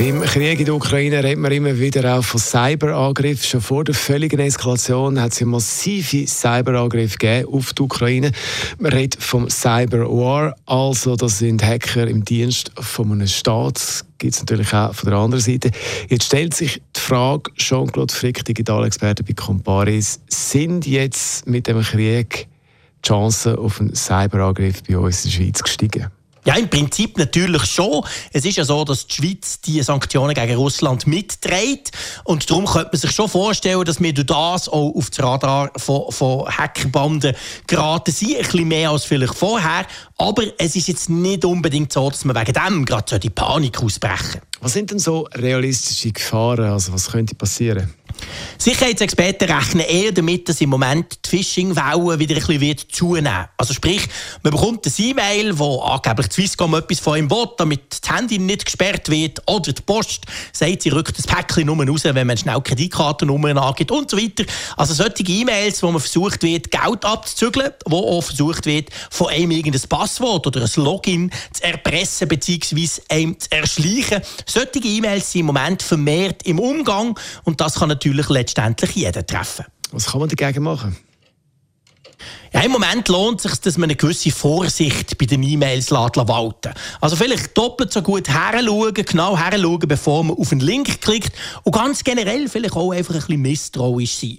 im Krieg in der Ukraine redet man immer wieder auch von Cyberangriffen. Schon vor der völligen Eskalation hat es massive Cyberangriffe auf die Ukraine. Man redet vom Cyberwar, also das sind Hacker im Dienst von einem Staat. Gibt es natürlich auch von der anderen Seite. Jetzt stellt sich die Frage, Jean-Claude Frick, Digitalexperte bei Comparis, sind jetzt mit dem Krieg die Chancen auf einen Cyberangriff bei uns in der Schweiz gestiegen? Ja, im Prinzip natürlich schon. Es ist ja so, dass die Schweiz die Sanktionen gegen Russland mitträgt. Und darum könnte man sich schon vorstellen, dass wir durch das auch auf das Radar von, von Hackerbanden geraten sind. Ein bisschen mehr als vielleicht vorher. Aber es ist jetzt nicht unbedingt so, dass man wegen dem gerade die Panik ausbrechen Was sind denn so realistische Gefahren? Also was könnte passieren? Sicherheitsexperten rechnen eher damit, dass im Moment die Phishing-Welle wieder ein bisschen wird zunehmen Also sprich, man bekommt ein E-Mail, wo angeblich Swisscom etwas von ihm will, damit das Handy nicht gesperrt wird, oder die Post sagt, sie rückt das Päckchen nur raus, wenn man schnell Kreditkartennummern angibt und so weiter. Also solche E-Mails, wo man versucht wird, Geld abzuzügeln, wo auch versucht wird, von einem irgendein Passwort oder ein Login zu erpressen bzw. einem zu erschleichen. Solche E-Mails sind im Moment vermehrt im Umgang und das kann natürlich letztendlich jeden treffen. Was kann man dagegen machen? Ja, Im Moment lohnt es sich, dass man eine gewisse Vorsicht bei den E-Mails walten Also vielleicht doppelt so gut heranschauen, genau heranschauen, bevor man auf einen Link klickt und ganz generell vielleicht auch einfach ein bisschen misstrauisch sein.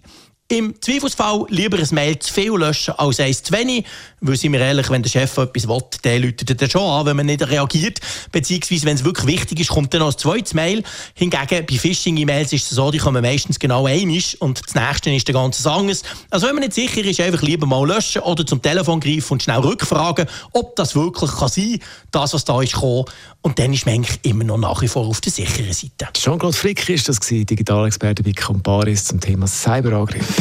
Im Zweifelsfall lieber ein Mail zu viel löschen als eins zu wenig. Weil, sind wir ehrlich, wenn der Chef etwas will, der läutet dann schon an, wenn man nicht reagiert. Beziehungsweise, wenn es wirklich wichtig ist, kommt dann noch ein zweites Mail. Hingegen, bei Phishing-E-Mails ist es so, die kommen meistens genau einig und das nächste ist der ganze anderes. Also, wenn man nicht sicher ist, einfach lieber mal löschen oder zum Telefon greifen und schnell rückfragen, ob das wirklich kann sein kann, das, was da ist gekommen. Und dann ist man eigentlich immer noch nach wie vor auf der sicheren Seite. Jean-Claude Frick ist das, Digitalexperte bei Comparis zum Thema Cyberangriff.